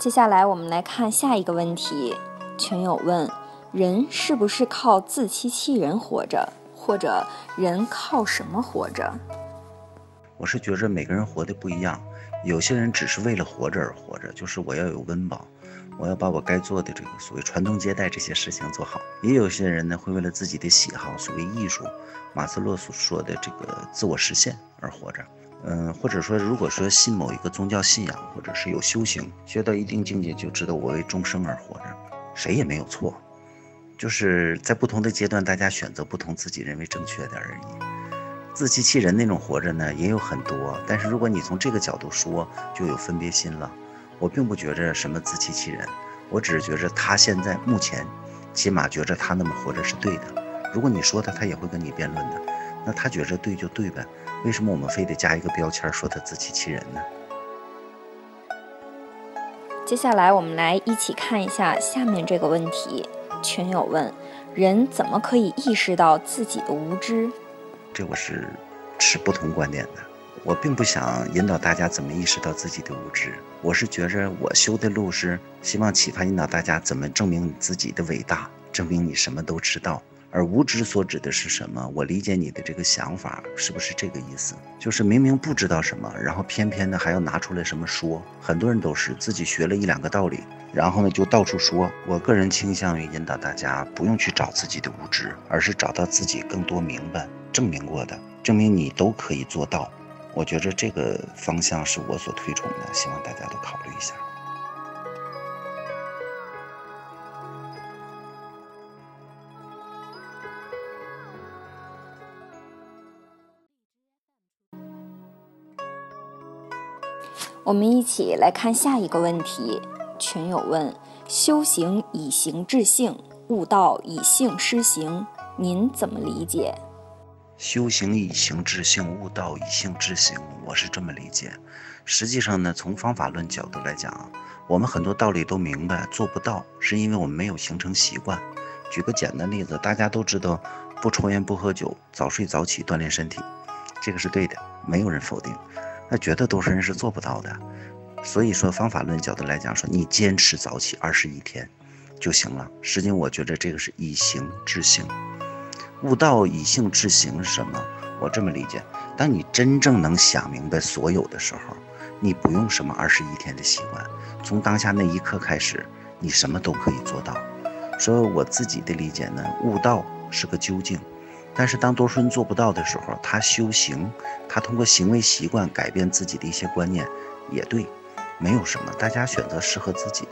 接下来我们来看下一个问题，群友问：人是不是靠自欺欺人活着，或者人靠什么活着？我是觉着每个人活的不一样，有些人只是为了活着而活着，就是我要有温饱，我要把我该做的这个所谓传宗接代这些事情做好。也有些人呢会为了自己的喜好，所谓艺术，马斯洛所说的这个自我实现而活着。嗯，或者说，如果说信某一个宗教信仰，或者是有修行，学到一定境界，就知道我为众生而活着，谁也没有错，就是在不同的阶段，大家选择不同自己认为正确的而已。自欺欺人那种活着呢，也有很多，但是如果你从这个角度说，就有分别心了。我并不觉着什么自欺欺人，我只是觉着他现在目前，起码觉着他那么活着是对的。如果你说他，他也会跟你辩论的。那他觉着对就对呗，为什么我们非得加一个标签说他自欺欺人呢？接下来我们来一起看一下下面这个问题。群友问：人怎么可以意识到自己的无知？这我是持不同观点的。我并不想引导大家怎么意识到自己的无知，我是觉着我修的路是希望启发引导大家怎么证明你自己的伟大，证明你什么都知道。而无知所指的是什么？我理解你的这个想法是不是这个意思？就是明明不知道什么，然后偏偏的还要拿出来什么说。很多人都是自己学了一两个道理，然后呢就到处说。我个人倾向于引导大家不用去找自己的无知，而是找到自己更多明白、证明过的，证明你都可以做到。我觉着这个方向是我所推崇的，希望大家都考虑一下。我们一起来看下一个问题。群友问：修行以行治性，悟道以性施行，您怎么理解？修行以行治性，悟道以性治行，我是这么理解。实际上呢，从方法论角度来讲，我们很多道理都明白，做不到，是因为我们没有形成习惯。举个简单例子，大家都知道，不抽烟不喝酒，早睡早起锻炼身体，这个是对的，没有人否定。那绝大多数人是做不到的，所以说方法论角度来讲，说你坚持早起二十一天就行了。实际我觉得这个是以行治性，悟道以性治行是什么？我这么理解：当你真正能想明白所有的时候，你不用什么二十一天的习惯，从当下那一刻开始，你什么都可以做到。所以我自己的理解呢，悟道是个究竟。但是当多数人做不到的时候，他修行，他通过行为习惯改变自己的一些观念，也对，没有什么，大家选择适合自己的。